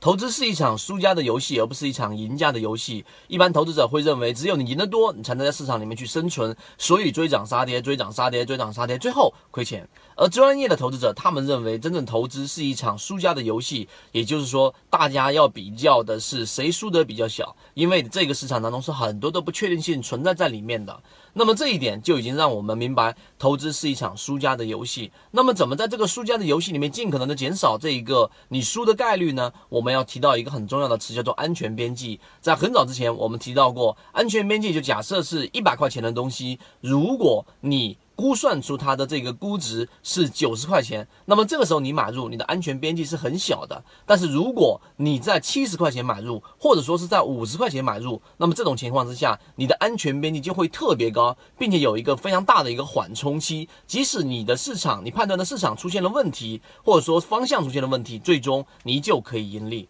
投资是一场输家的游戏，而不是一场赢家的游戏。一般投资者会认为，只有你赢得多，你才能在市场里面去生存，所以追涨杀跌，追涨杀跌，追涨杀跌，最后亏钱。而专业的投资者，他们认为，真正投资是一场输家的游戏，也就是说，大家要比较的是谁输得比较小，因为这个市场当中是很多的不确定性存在在里面的。那么这一点就已经让我们明白，投资是一场输家的游戏。那么怎么在这个输家的游戏里面，尽可能的减少这一个你输的概率呢？我们要提到一个很重要的词，叫做安全边际。在很早之前，我们提到过，安全边际就假设是一百块钱的东西，如果你估算出它的这个估值是九十块钱，那么这个时候你买入，你的安全边际是很小的。但是如果你在七十块钱买入，或者说是在五十块钱买入，那么这种情况之下，你的安全边际就会特别高，并且有一个非常大的一个缓冲期。即使你的市场，你判断的市场出现了问题，或者说方向出现了问题，最终你依旧可以盈利。